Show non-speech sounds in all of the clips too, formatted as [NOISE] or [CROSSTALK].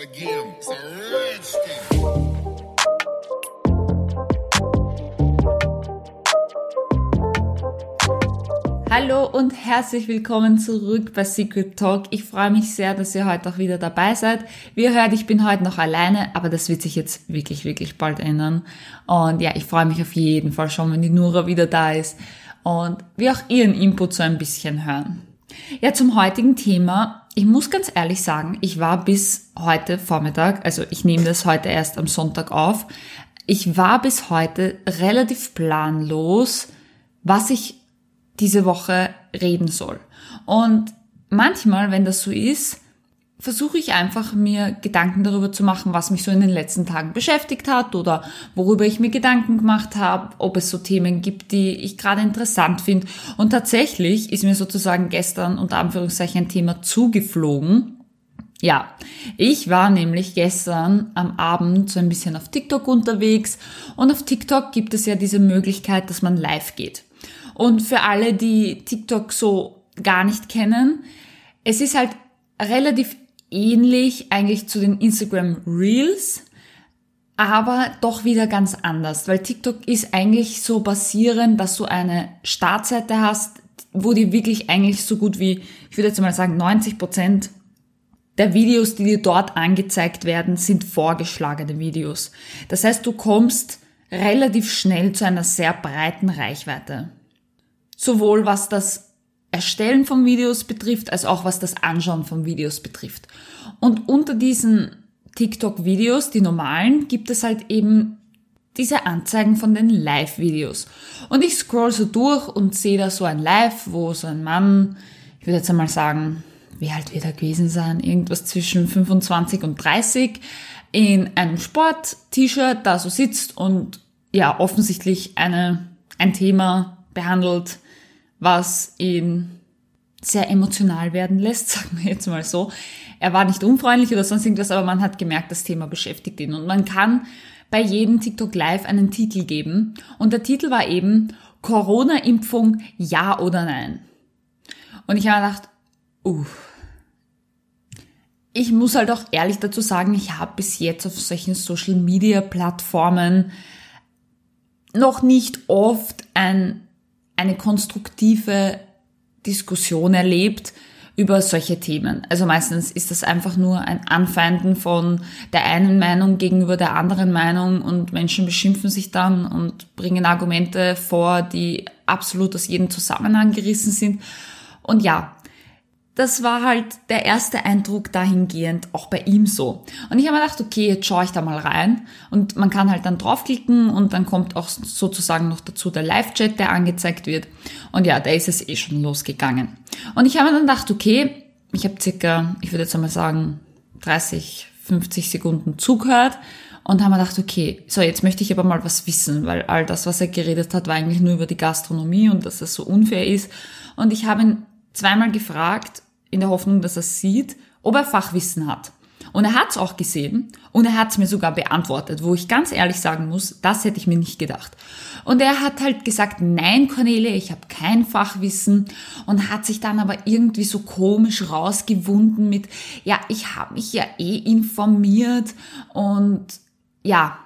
again. It's a. Hallo und herzlich willkommen zurück bei Secret Talk. Ich freue mich sehr, dass ihr heute auch wieder dabei seid. Wie ihr hört, ich bin heute noch alleine, aber das wird sich jetzt wirklich, wirklich bald ändern. Und ja, ich freue mich auf jeden Fall schon, wenn die Nura wieder da ist und wir auch ihren Input so ein bisschen hören. Ja, zum heutigen Thema. Ich muss ganz ehrlich sagen, ich war bis heute Vormittag, also ich nehme das heute erst am Sonntag auf, ich war bis heute relativ planlos, was ich diese Woche reden soll. Und manchmal, wenn das so ist, versuche ich einfach mir Gedanken darüber zu machen, was mich so in den letzten Tagen beschäftigt hat oder worüber ich mir Gedanken gemacht habe, ob es so Themen gibt, die ich gerade interessant finde. Und tatsächlich ist mir sozusagen gestern unter Anführungszeichen ein Thema zugeflogen. Ja, ich war nämlich gestern am Abend so ein bisschen auf TikTok unterwegs und auf TikTok gibt es ja diese Möglichkeit, dass man live geht. Und für alle, die TikTok so gar nicht kennen, es ist halt relativ ähnlich eigentlich zu den Instagram Reels, aber doch wieder ganz anders, weil TikTok ist eigentlich so basierend, dass du eine Startseite hast, wo dir wirklich eigentlich so gut wie, ich würde jetzt mal sagen, 90 Prozent der Videos, die dir dort angezeigt werden, sind vorgeschlagene Videos. Das heißt, du kommst relativ schnell zu einer sehr breiten Reichweite sowohl was das Erstellen von Videos betrifft, als auch was das Anschauen von Videos betrifft. Und unter diesen TikTok-Videos, die normalen, gibt es halt eben diese Anzeigen von den Live-Videos. Und ich scroll so durch und sehe da so ein Live, wo so ein Mann, ich würde jetzt einmal sagen, wie alt wird er gewesen sein? Irgendwas zwischen 25 und 30 in einem Sport-T-Shirt da so sitzt und ja, offensichtlich eine, ein Thema behandelt, was ihn sehr emotional werden lässt, [LAUGHS] sagen wir jetzt mal so. Er war nicht unfreundlich oder sonst irgendwas, aber man hat gemerkt, das Thema beschäftigt ihn. Und man kann bei jedem TikTok Live einen Titel geben. Und der Titel war eben Corona-Impfung, ja oder nein. Und ich habe gedacht, uh, ich muss halt auch ehrlich dazu sagen, ich habe bis jetzt auf solchen Social-Media-Plattformen noch nicht oft ein eine konstruktive Diskussion erlebt über solche Themen. Also meistens ist das einfach nur ein Anfeinden von der einen Meinung gegenüber der anderen Meinung und Menschen beschimpfen sich dann und bringen Argumente vor, die absolut aus jedem Zusammenhang gerissen sind. Und ja, das war halt der erste Eindruck dahingehend auch bei ihm so. Und ich habe mir gedacht, okay, jetzt schaue ich da mal rein. Und man kann halt dann draufklicken und dann kommt auch sozusagen noch dazu der Live-Chat, der angezeigt wird. Und ja, da ist es eh schon losgegangen. Und ich habe mir dann gedacht, okay, ich habe circa, ich würde jetzt einmal sagen, 30, 50 Sekunden zugehört und habe mir gedacht, okay, so jetzt möchte ich aber mal was wissen, weil all das, was er geredet hat, war eigentlich nur über die Gastronomie und dass es so unfair ist. Und ich habe ihn zweimal gefragt, in der Hoffnung, dass er sieht, ob er Fachwissen hat. Und er hat es auch gesehen und er hat es mir sogar beantwortet, wo ich ganz ehrlich sagen muss, das hätte ich mir nicht gedacht. Und er hat halt gesagt, nein, Cornelia, ich habe kein Fachwissen und hat sich dann aber irgendwie so komisch rausgewunden mit, ja, ich habe mich ja eh informiert und ja,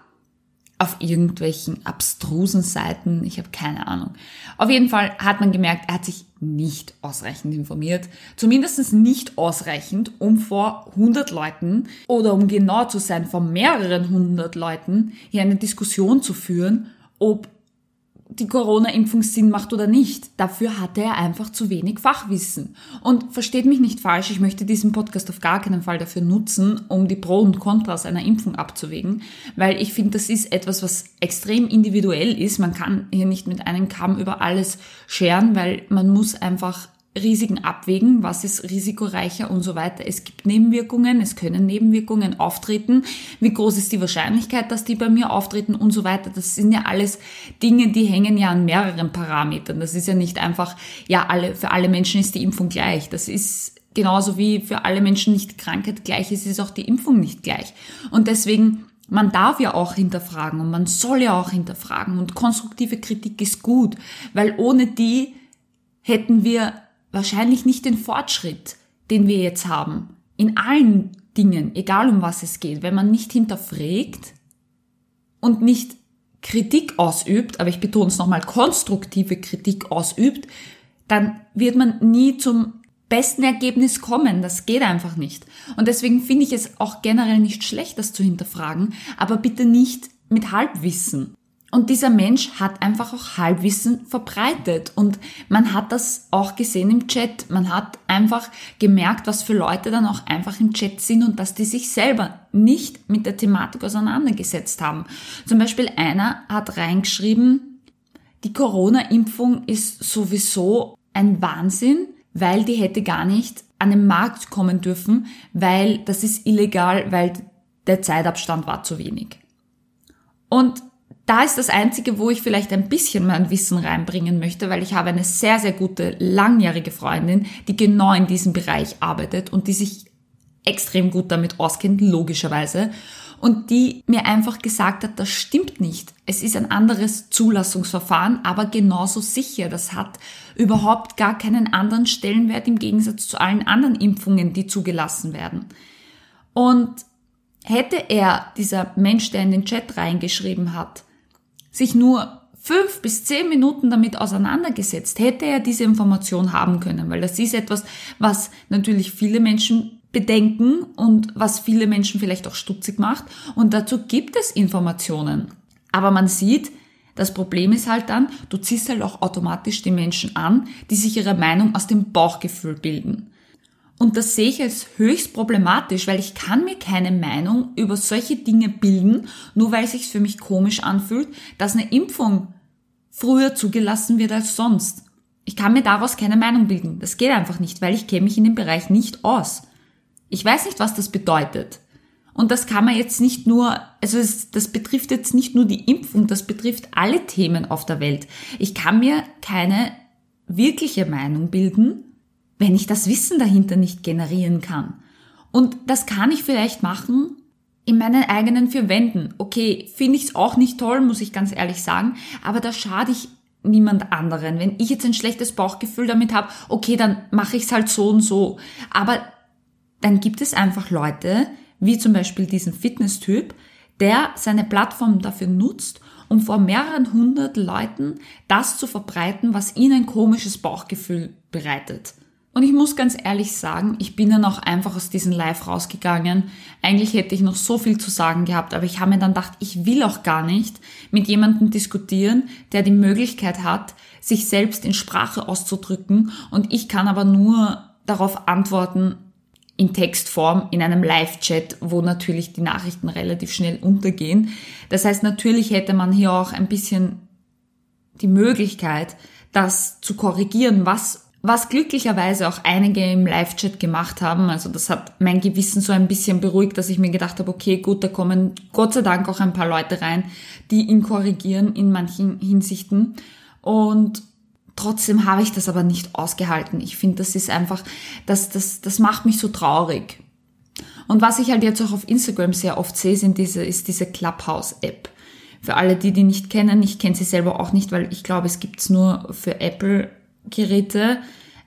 auf irgendwelchen abstrusen Seiten. Ich habe keine Ahnung. Auf jeden Fall hat man gemerkt, er hat sich nicht ausreichend informiert. Zumindest nicht ausreichend, um vor 100 Leuten oder um genau zu sein, vor mehreren hundert Leuten hier eine Diskussion zu führen, ob die Corona-Impfung Sinn macht oder nicht. Dafür hatte er einfach zu wenig Fachwissen. Und versteht mich nicht falsch, ich möchte diesen Podcast auf gar keinen Fall dafür nutzen, um die Pro und Kontras einer Impfung abzuwägen, weil ich finde, das ist etwas, was extrem individuell ist. Man kann hier nicht mit einem Kamm über alles scheren, weil man muss einfach Risiken abwägen, was ist risikoreicher und so weiter. Es gibt Nebenwirkungen, es können Nebenwirkungen auftreten. Wie groß ist die Wahrscheinlichkeit, dass die bei mir auftreten und so weiter. Das sind ja alles Dinge, die hängen ja an mehreren Parametern. Das ist ja nicht einfach, ja, alle, für alle Menschen ist die Impfung gleich. Das ist genauso wie für alle Menschen nicht Krankheit gleich ist, ist auch die Impfung nicht gleich. Und deswegen man darf ja auch hinterfragen und man soll ja auch hinterfragen und konstruktive Kritik ist gut, weil ohne die hätten wir wahrscheinlich nicht den Fortschritt, den wir jetzt haben. In allen Dingen, egal um was es geht, wenn man nicht hinterfragt und nicht Kritik ausübt, aber ich betone es nochmal, konstruktive Kritik ausübt, dann wird man nie zum besten Ergebnis kommen. Das geht einfach nicht. Und deswegen finde ich es auch generell nicht schlecht, das zu hinterfragen, aber bitte nicht mit Halbwissen. Und dieser Mensch hat einfach auch Halbwissen verbreitet. Und man hat das auch gesehen im Chat. Man hat einfach gemerkt, was für Leute dann auch einfach im Chat sind und dass die sich selber nicht mit der Thematik auseinandergesetzt haben. Zum Beispiel einer hat reingeschrieben, die Corona-Impfung ist sowieso ein Wahnsinn, weil die hätte gar nicht an den Markt kommen dürfen, weil das ist illegal, weil der Zeitabstand war zu wenig. Und da ist das Einzige, wo ich vielleicht ein bisschen mein Wissen reinbringen möchte, weil ich habe eine sehr, sehr gute, langjährige Freundin, die genau in diesem Bereich arbeitet und die sich extrem gut damit auskennt, logischerweise. Und die mir einfach gesagt hat, das stimmt nicht. Es ist ein anderes Zulassungsverfahren, aber genauso sicher. Das hat überhaupt gar keinen anderen Stellenwert im Gegensatz zu allen anderen Impfungen, die zugelassen werden. Und hätte er, dieser Mensch, der in den Chat reingeschrieben hat, sich nur fünf bis zehn Minuten damit auseinandergesetzt, hätte er diese Information haben können, weil das ist etwas, was natürlich viele Menschen bedenken und was viele Menschen vielleicht auch stutzig macht. Und dazu gibt es Informationen. Aber man sieht, das Problem ist halt dann, du ziehst halt auch automatisch die Menschen an, die sich ihre Meinung aus dem Bauchgefühl bilden. Und das sehe ich als höchst problematisch, weil ich kann mir keine Meinung über solche Dinge bilden, nur weil es sich für mich komisch anfühlt, dass eine Impfung früher zugelassen wird als sonst. Ich kann mir daraus keine Meinung bilden. Das geht einfach nicht, weil ich kenne mich in dem Bereich nicht aus. Ich weiß nicht, was das bedeutet. Und das kann man jetzt nicht nur, also es, das betrifft jetzt nicht nur die Impfung, das betrifft alle Themen auf der Welt. Ich kann mir keine wirkliche Meinung bilden, wenn ich das Wissen dahinter nicht generieren kann. Und das kann ich vielleicht machen in meinen eigenen vier Wänden. Okay, finde ich es auch nicht toll, muss ich ganz ehrlich sagen, aber da schade ich niemand anderen. Wenn ich jetzt ein schlechtes Bauchgefühl damit habe, okay, dann mache ich es halt so und so. Aber dann gibt es einfach Leute, wie zum Beispiel diesen Fitness-Typ, der seine Plattform dafür nutzt, um vor mehreren hundert Leuten das zu verbreiten, was ihnen ein komisches Bauchgefühl bereitet. Und ich muss ganz ehrlich sagen, ich bin dann auch einfach aus diesem Live rausgegangen. Eigentlich hätte ich noch so viel zu sagen gehabt, aber ich habe mir dann gedacht, ich will auch gar nicht mit jemandem diskutieren, der die Möglichkeit hat, sich selbst in Sprache auszudrücken und ich kann aber nur darauf antworten in Textform in einem Live-Chat, wo natürlich die Nachrichten relativ schnell untergehen. Das heißt, natürlich hätte man hier auch ein bisschen die Möglichkeit, das zu korrigieren, was was glücklicherweise auch einige im Live-Chat gemacht haben. Also das hat mein Gewissen so ein bisschen beruhigt, dass ich mir gedacht habe, okay, gut, da kommen Gott sei Dank auch ein paar Leute rein, die ihn korrigieren in manchen Hinsichten. Und trotzdem habe ich das aber nicht ausgehalten. Ich finde, das ist einfach, das, das, das macht mich so traurig. Und was ich halt jetzt auch auf Instagram sehr oft sehe, sind diese, ist diese Clubhouse-App. Für alle, die die nicht kennen, ich kenne sie selber auch nicht, weil ich glaube, es gibt's nur für Apple Geräte.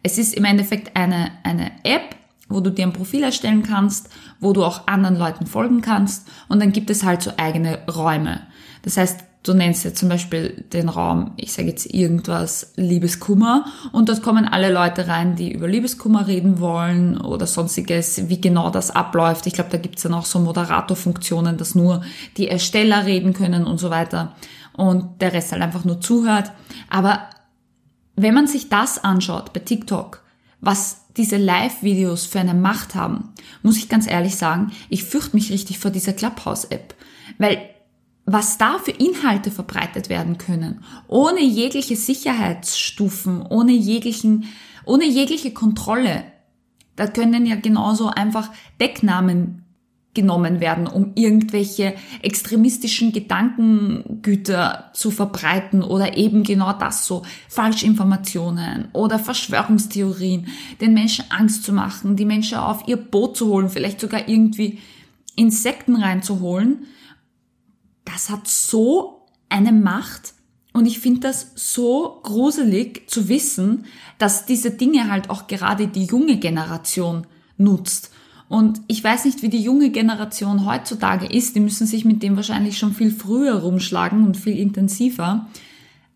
Es ist im Endeffekt eine, eine App, wo du dir ein Profil erstellen kannst, wo du auch anderen Leuten folgen kannst und dann gibt es halt so eigene Räume. Das heißt, du nennst jetzt zum Beispiel den Raum, ich sage jetzt irgendwas, Liebeskummer und dort kommen alle Leute rein, die über Liebeskummer reden wollen oder sonstiges, wie genau das abläuft. Ich glaube, da gibt's dann auch so Moderatorfunktionen, dass nur die Ersteller reden können und so weiter und der Rest halt einfach nur zuhört. Aber wenn man sich das anschaut bei TikTok, was diese Live-Videos für eine Macht haben, muss ich ganz ehrlich sagen, ich fürchte mich richtig vor dieser Clubhouse-App. Weil was da für Inhalte verbreitet werden können, ohne jegliche Sicherheitsstufen, ohne jeglichen, ohne jegliche Kontrolle, da können ja genauso einfach Decknamen genommen werden, um irgendwelche extremistischen Gedankengüter zu verbreiten oder eben genau das so Falschinformationen oder Verschwörungstheorien, den Menschen Angst zu machen, die Menschen auf ihr Boot zu holen, vielleicht sogar irgendwie Insekten reinzuholen. Das hat so eine Macht und ich finde das so gruselig zu wissen, dass diese Dinge halt auch gerade die junge Generation nutzt Und ich weiß nicht, wie die junge Generation heutzutage ist. Die müssen sich mit dem wahrscheinlich schon viel früher rumschlagen und viel intensiver.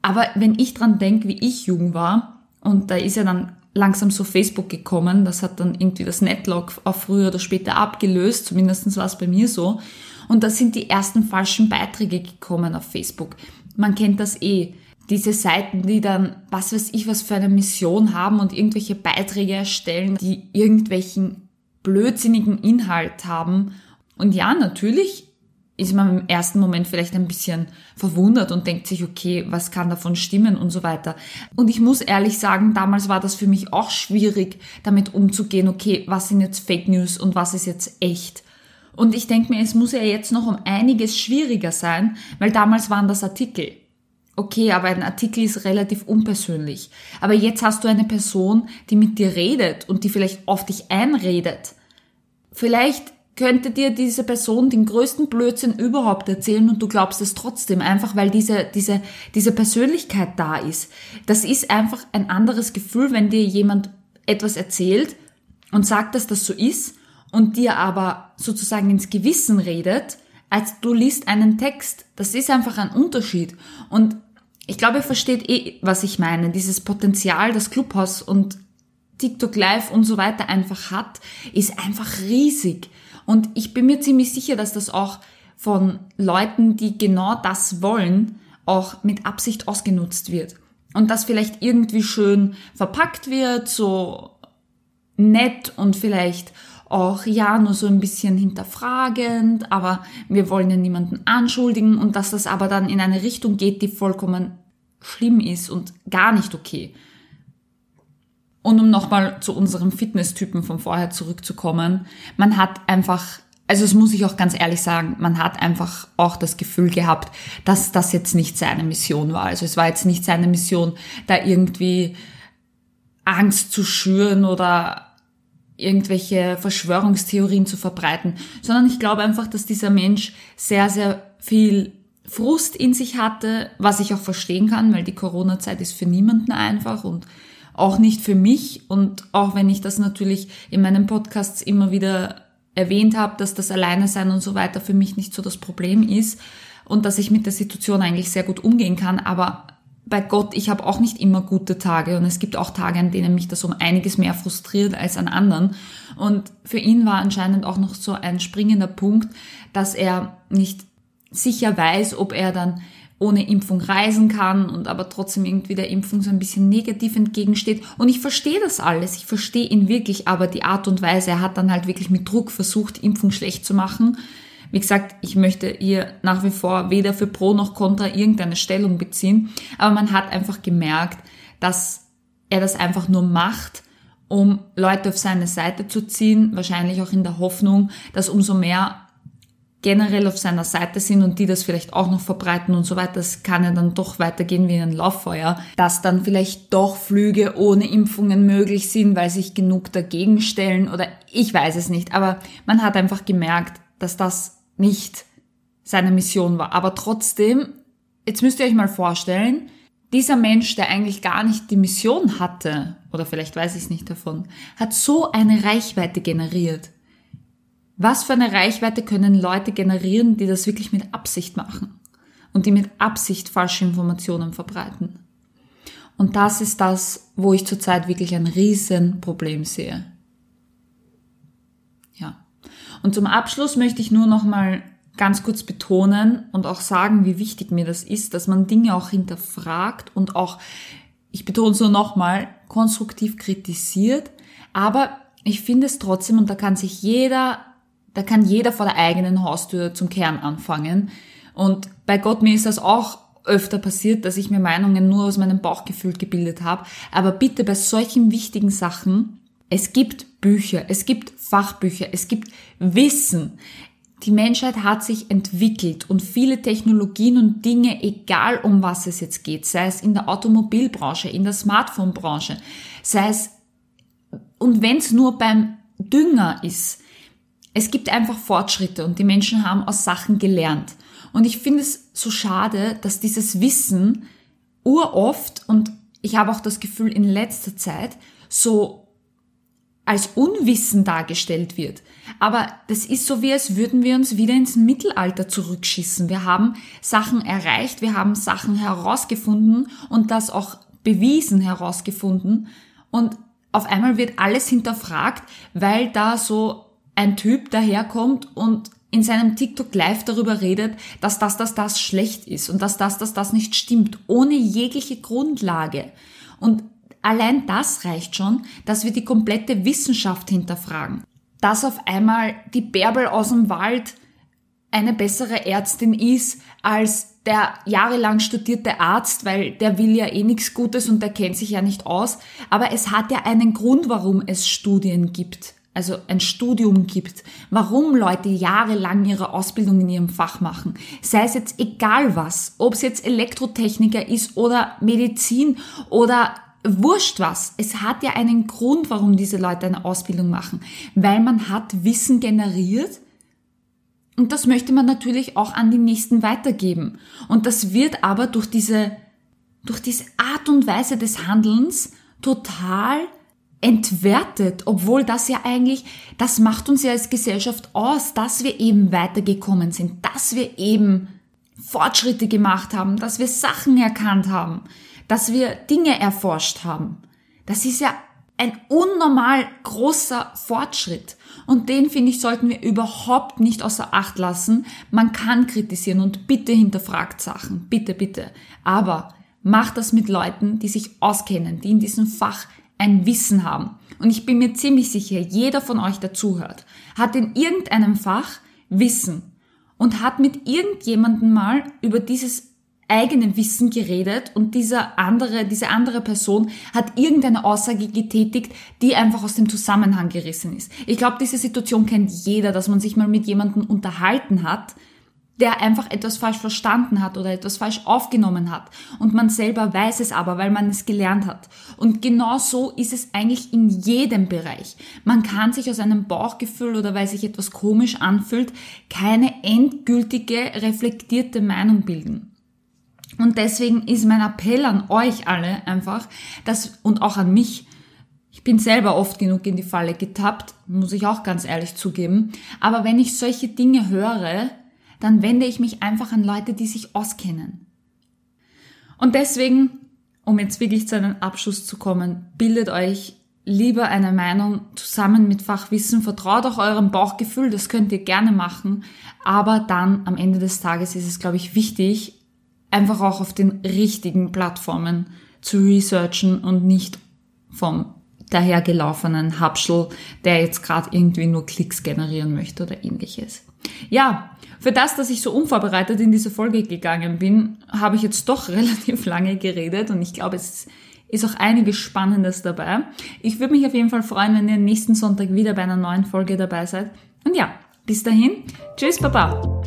Aber wenn ich dran denke, wie ich jung war, und da ist ja dann langsam so Facebook gekommen, das hat dann irgendwie das Netlog auch früher oder später abgelöst, zumindest war es bei mir so. Und da sind die ersten falschen Beiträge gekommen auf Facebook. Man kennt das eh. Diese Seiten, die dann, was weiß ich, was für eine Mission haben und irgendwelche Beiträge erstellen, die irgendwelchen blödsinnigen Inhalt haben. Und ja, natürlich ist man im ersten Moment vielleicht ein bisschen verwundert und denkt sich, okay, was kann davon stimmen und so weiter. Und ich muss ehrlich sagen, damals war das für mich auch schwierig, damit umzugehen, okay, was sind jetzt Fake News und was ist jetzt echt. Und ich denke mir, es muss ja jetzt noch um einiges schwieriger sein, weil damals waren das Artikel. Okay, aber ein Artikel ist relativ unpersönlich. Aber jetzt hast du eine Person, die mit dir redet und die vielleicht auf dich einredet. Vielleicht könnte dir diese Person den größten Blödsinn überhaupt erzählen und du glaubst es trotzdem, einfach weil diese, diese, diese Persönlichkeit da ist. Das ist einfach ein anderes Gefühl, wenn dir jemand etwas erzählt und sagt, dass das so ist und dir aber sozusagen ins Gewissen redet, als du liest einen Text. Das ist einfach ein Unterschied. Und ich glaube, ihr versteht eh, was ich meine. Dieses Potenzial, das Clubhaus und TikTok Live und so weiter einfach hat, ist einfach riesig. Und ich bin mir ziemlich sicher, dass das auch von Leuten, die genau das wollen, auch mit Absicht ausgenutzt wird. Und das vielleicht irgendwie schön verpackt wird, so nett und vielleicht auch ja nur so ein bisschen hinterfragend, aber wir wollen ja niemanden anschuldigen und dass das aber dann in eine Richtung geht, die vollkommen schlimm ist und gar nicht okay. Und um nochmal zu unserem Fitnesstypen von vorher zurückzukommen, man hat einfach, also es muss ich auch ganz ehrlich sagen, man hat einfach auch das Gefühl gehabt, dass das jetzt nicht seine Mission war. Also es war jetzt nicht seine Mission, da irgendwie Angst zu schüren oder irgendwelche Verschwörungstheorien zu verbreiten, sondern ich glaube einfach, dass dieser Mensch sehr, sehr viel Frust in sich hatte, was ich auch verstehen kann, weil die Corona-Zeit ist für niemanden einfach und auch nicht für mich. Und auch wenn ich das natürlich in meinen Podcasts immer wieder erwähnt habe, dass das Alleine sein und so weiter für mich nicht so das Problem ist und dass ich mit der Situation eigentlich sehr gut umgehen kann, aber bei Gott, ich habe auch nicht immer gute Tage und es gibt auch Tage, an denen mich das um einiges mehr frustriert als an anderen. Und für ihn war anscheinend auch noch so ein springender Punkt, dass er nicht sicher weiß, ob er dann ohne Impfung reisen kann und aber trotzdem irgendwie der Impfung so ein bisschen negativ entgegensteht. Und ich verstehe das alles. Ich verstehe ihn wirklich, aber die Art und Weise, er hat dann halt wirklich mit Druck versucht, Impfung schlecht zu machen. Wie gesagt, ich möchte ihr nach wie vor weder für Pro noch Contra irgendeine Stellung beziehen, aber man hat einfach gemerkt, dass er das einfach nur macht, um Leute auf seine Seite zu ziehen, wahrscheinlich auch in der Hoffnung, dass umso mehr generell auf seiner Seite sind und die das vielleicht auch noch verbreiten und so weiter, das kann ja dann doch weitergehen wie ein Lauffeuer, dass dann vielleicht doch Flüge ohne Impfungen möglich sind, weil sich genug dagegen stellen oder ich weiß es nicht, aber man hat einfach gemerkt, dass das nicht seine Mission war. Aber trotzdem, jetzt müsst ihr euch mal vorstellen, dieser Mensch, der eigentlich gar nicht die Mission hatte, oder vielleicht weiß ich es nicht davon, hat so eine Reichweite generiert. Was für eine Reichweite können Leute generieren, die das wirklich mit Absicht machen und die mit Absicht falsche Informationen verbreiten? Und das ist das, wo ich zurzeit wirklich ein Riesenproblem sehe. Und zum Abschluss möchte ich nur noch mal ganz kurz betonen und auch sagen, wie wichtig mir das ist, dass man Dinge auch hinterfragt und auch, ich betone es nur nochmal, konstruktiv kritisiert. Aber ich finde es trotzdem, und da kann sich jeder, da kann jeder vor der eigenen Haustür zum Kern anfangen. Und bei Gott, mir ist das auch öfter passiert, dass ich mir Meinungen nur aus meinem Bauchgefühl gebildet habe. Aber bitte bei solchen wichtigen Sachen, es gibt Bücher, es gibt Fachbücher, es gibt Wissen. Die Menschheit hat sich entwickelt und viele Technologien und Dinge, egal um was es jetzt geht, sei es in der Automobilbranche, in der Smartphonebranche, sei es, und wenn es nur beim Dünger ist, es gibt einfach Fortschritte und die Menschen haben aus Sachen gelernt. Und ich finde es so schade, dass dieses Wissen uroft und ich habe auch das Gefühl in letzter Zeit so als Unwissen dargestellt wird. Aber das ist so, wie als würden wir uns wieder ins Mittelalter zurückschießen. Wir haben Sachen erreicht, wir haben Sachen herausgefunden und das auch bewiesen herausgefunden. Und auf einmal wird alles hinterfragt, weil da so ein Typ daherkommt und in seinem TikTok live darüber redet, dass das, das, das schlecht ist und dass das, das, das nicht stimmt, ohne jegliche Grundlage. Und allein das reicht schon, dass wir die komplette Wissenschaft hinterfragen. Dass auf einmal die Bärbel aus dem Wald eine bessere Ärztin ist als der jahrelang studierte Arzt, weil der will ja eh nichts Gutes und der kennt sich ja nicht aus. Aber es hat ja einen Grund, warum es Studien gibt also ein Studium gibt, warum Leute jahrelang ihre Ausbildung in ihrem Fach machen, sei es jetzt egal was, ob es jetzt Elektrotechniker ist oder Medizin oder wurscht was. Es hat ja einen Grund, warum diese Leute eine Ausbildung machen, weil man hat Wissen generiert und das möchte man natürlich auch an die Nächsten weitergeben. Und das wird aber durch diese, durch diese Art und Weise des Handelns total entwertet, obwohl das ja eigentlich, das macht uns ja als Gesellschaft aus, dass wir eben weitergekommen sind, dass wir eben Fortschritte gemacht haben, dass wir Sachen erkannt haben, dass wir Dinge erforscht haben. Das ist ja ein unnormal großer Fortschritt. Und den, finde ich, sollten wir überhaupt nicht außer Acht lassen. Man kann kritisieren und bitte hinterfragt Sachen. Bitte, bitte. Aber macht das mit Leuten, die sich auskennen, die in diesem Fach ein Wissen haben. Und ich bin mir ziemlich sicher, jeder von euch, der zuhört, hat in irgendeinem Fach Wissen und hat mit irgendjemandem mal über dieses eigene Wissen geredet und dieser andere, diese andere Person hat irgendeine Aussage getätigt, die einfach aus dem Zusammenhang gerissen ist. Ich glaube, diese Situation kennt jeder, dass man sich mal mit jemandem unterhalten hat, der einfach etwas falsch verstanden hat oder etwas falsch aufgenommen hat. Und man selber weiß es aber, weil man es gelernt hat. Und genau so ist es eigentlich in jedem Bereich. Man kann sich aus einem Bauchgefühl oder weil sich etwas komisch anfühlt, keine endgültige, reflektierte Meinung bilden. Und deswegen ist mein Appell an euch alle einfach, dass, und auch an mich, ich bin selber oft genug in die Falle getappt, muss ich auch ganz ehrlich zugeben. Aber wenn ich solche Dinge höre, dann wende ich mich einfach an Leute, die sich auskennen. Und deswegen, um jetzt wirklich zu einem Abschluss zu kommen, bildet euch lieber eine Meinung zusammen mit Fachwissen, vertraut auch eurem Bauchgefühl, das könnt ihr gerne machen, aber dann am Ende des Tages ist es, glaube ich, wichtig, einfach auch auf den richtigen Plattformen zu researchen und nicht vom dahergelaufenen Hubschel, der jetzt gerade irgendwie nur Klicks generieren möchte oder ähnliches. Ja, für das, dass ich so unvorbereitet in diese Folge gegangen bin, habe ich jetzt doch [LAUGHS] relativ lange geredet und ich glaube, es ist auch einiges Spannendes dabei. Ich würde mich auf jeden Fall freuen, wenn ihr nächsten Sonntag wieder bei einer neuen Folge dabei seid. Und ja, bis dahin, tschüss, Baba!